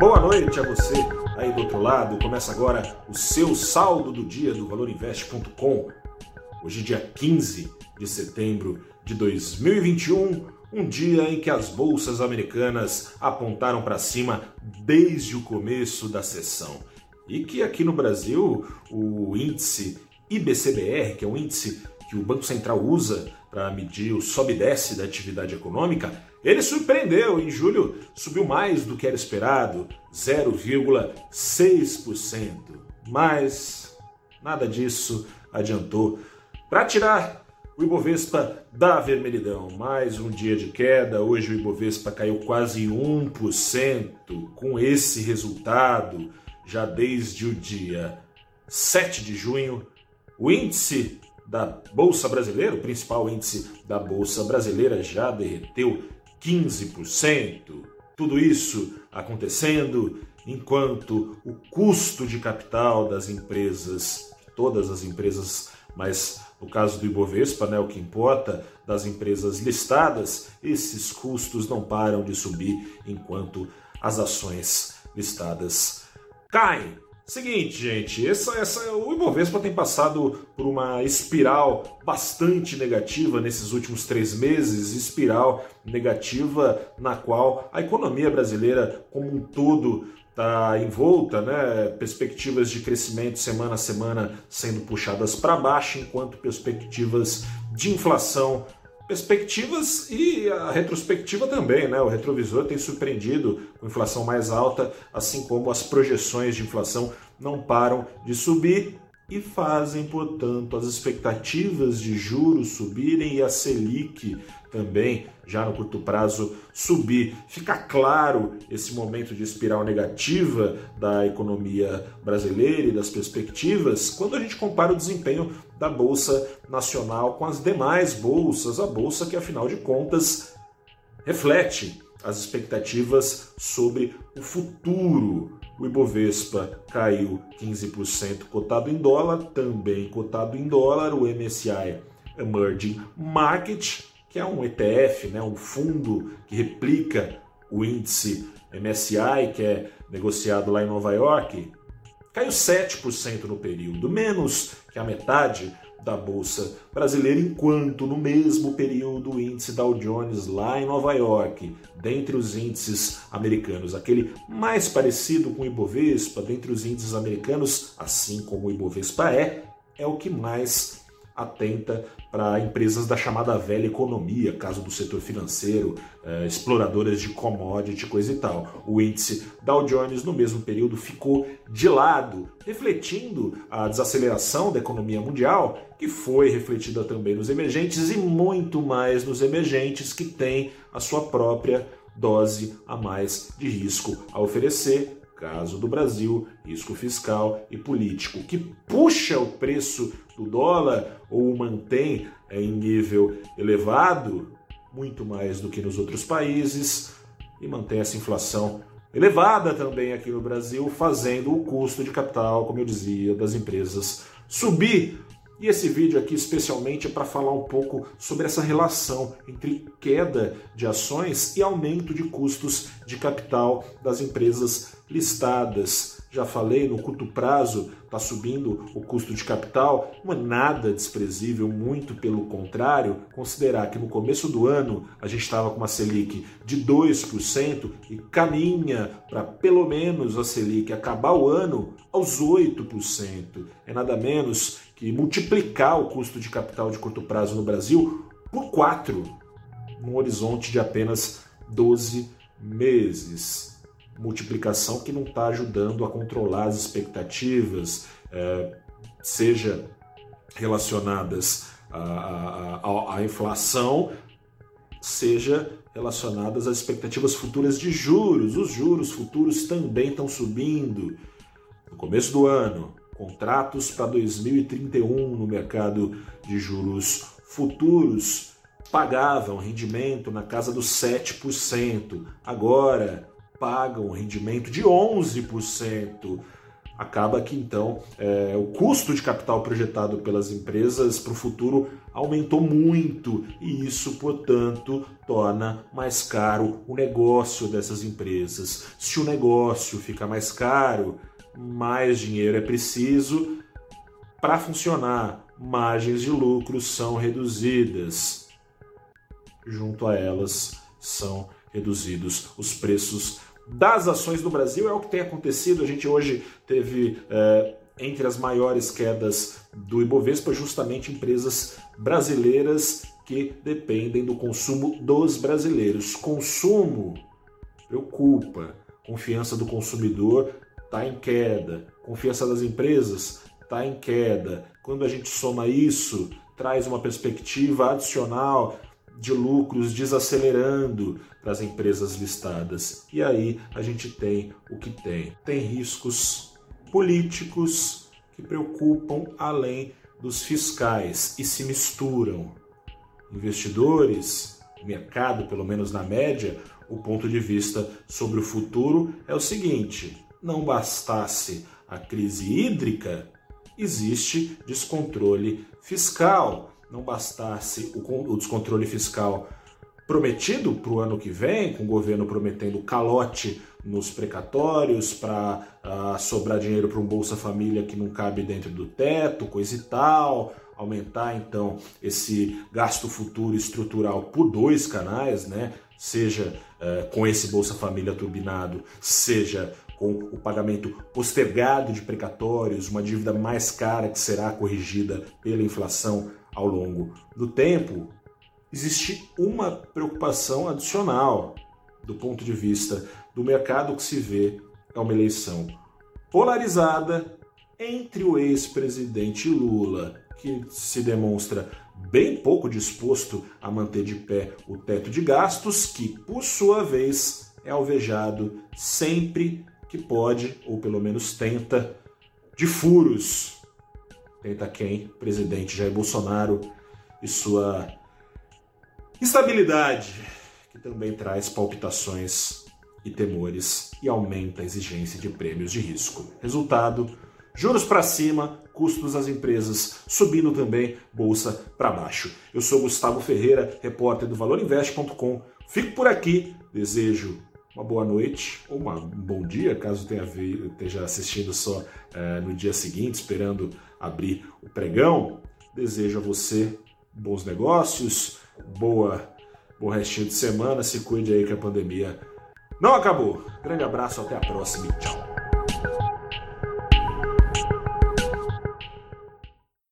Boa noite a você aí do outro lado. Começa agora o seu saldo do dia do valorinvest.com. Hoje, dia 15 de setembro de 2021, um dia em que as bolsas americanas apontaram para cima desde o começo da sessão. E que aqui no Brasil, o índice IBCBR, que é o índice que o Banco Central usa para medir o sobe e desce da atividade econômica, ele surpreendeu. Em julho subiu mais do que era esperado, 0,6%. Mas nada disso adiantou. Para tirar o Ibovespa da vermelhidão, mais um dia de queda. Hoje o Ibovespa caiu quase 1%. Com esse resultado, já desde o dia 7 de junho, o índice da Bolsa Brasileira, o principal índice da Bolsa Brasileira, já derreteu 15%. Tudo isso acontecendo enquanto o custo de capital das empresas, todas as empresas, mas no caso do Ibovespa, né, o que importa, das empresas listadas, esses custos não param de subir enquanto as ações listadas caem. Seguinte, gente, essa, essa, o Ibovespa tem passado por uma espiral bastante negativa nesses últimos três meses, espiral negativa na qual a economia brasileira como um todo está envolta, né? Perspectivas de crescimento semana a semana sendo puxadas para baixo, enquanto perspectivas de inflação perspectivas e a retrospectiva também, né? O retrovisor tem surpreendido com inflação mais alta, assim como as projeções de inflação não param de subir e fazem, portanto, as expectativas de juros subirem e a Selic também, já no curto prazo, subir. Fica claro esse momento de espiral negativa da economia brasileira e das perspectivas quando a gente compara o desempenho da Bolsa Nacional com as demais bolsas, a bolsa que, afinal de contas, reflete as expectativas sobre o futuro o Ibovespa caiu 15% cotado em dólar, também cotado em dólar. O MSCI Emerging Market, que é um ETF, né, um fundo que replica o índice MSCI, que é negociado lá em Nova York, caiu 7% no período, menos que a metade da Bolsa Brasileira, enquanto no mesmo período o índice Dow Jones lá em Nova York, dentre os índices americanos, aquele mais parecido com o Ibovespa, dentre os índices americanos, assim como o Ibovespa é, é o que mais atenta para empresas da chamada velha economia, caso do setor financeiro, eh, exploradoras de commodity, coisa e tal. O índice Dow Jones no mesmo período ficou de lado, refletindo a desaceleração da economia mundial, que foi refletida também nos emergentes e muito mais nos emergentes que têm a sua própria dose a mais de risco a oferecer, caso do Brasil, risco fiscal e político, que puxa o preço do dólar ou o mantém em nível elevado, muito mais do que nos outros países, e mantém essa inflação elevada também aqui no Brasil, fazendo o custo de capital, como eu dizia, das empresas subir e esse vídeo aqui especialmente é para falar um pouco sobre essa relação entre queda de ações e aumento de custos de capital das empresas listadas. Já falei, no curto prazo está subindo o custo de capital, não é nada desprezível, muito pelo contrário, considerar que no começo do ano a gente estava com uma Selic de 2% e caminha para pelo menos a Selic acabar o ano aos 8%. É nada menos que multiplicar o custo de capital de curto prazo no Brasil por 4, num horizonte de apenas 12 meses. Multiplicação que não está ajudando a controlar as expectativas, é, seja relacionadas à, à, à inflação, seja relacionadas às expectativas futuras de juros. Os juros futuros também estão subindo. No começo do ano, contratos para 2031 no mercado de juros futuros pagavam rendimento na casa dos 7%, agora pagam rendimento de 11%. acaba que então é, o custo de capital projetado pelas empresas para o futuro aumentou muito e isso, portanto, torna mais caro o negócio dessas empresas. Se o negócio fica mais caro, mais dinheiro é preciso para funcionar, margens de lucro são reduzidas. Junto a elas são reduzidos os preços das ações no Brasil. É o que tem acontecido. A gente hoje teve é, entre as maiores quedas do Ibovespa justamente empresas brasileiras que dependem do consumo dos brasileiros. Consumo preocupa. Confiança do consumidor está em queda. Confiança das empresas está em queda. Quando a gente soma isso, traz uma perspectiva adicional de lucros desacelerando para as empresas listadas. E aí a gente tem o que tem. Tem riscos políticos que preocupam além dos fiscais e se misturam. Investidores, mercado, pelo menos na média, o ponto de vista sobre o futuro é o seguinte: não bastasse a crise hídrica, existe descontrole fiscal não bastasse o, descontrole fiscal prometido para o ano que vem, com o governo prometendo calote nos precatórios para ah, sobrar dinheiro para um Bolsa Família que não cabe dentro do teto, coisa e tal, aumentar então esse gasto futuro estrutural por dois canais, né? Seja uh, com esse Bolsa Família turbinado, seja com o pagamento postergado de precatórios, uma dívida mais cara que será corrigida pela inflação ao longo do tempo, existe uma preocupação adicional do ponto de vista do mercado que se vê é uma eleição polarizada entre o ex-presidente Lula, que se demonstra bem pouco disposto a manter de pé o teto de gastos, que por sua vez é alvejado sempre que pode, ou pelo menos tenta, de furos Tenta quem? Presidente Jair Bolsonaro e sua instabilidade, que também traz palpitações e temores e aumenta a exigência de prêmios de risco. Resultado: juros para cima, custos das empresas subindo também, bolsa para baixo. Eu sou Gustavo Ferreira, repórter do ValorInvest.com. Fico por aqui, desejo uma boa noite ou uma, um bom dia, caso tenha esteja assistindo só é, no dia seguinte, esperando abrir o pregão. Desejo a você bons negócios, boa, bom restinho de semana, se cuide aí que a pandemia não acabou. Grande abraço, até a próxima e tchau.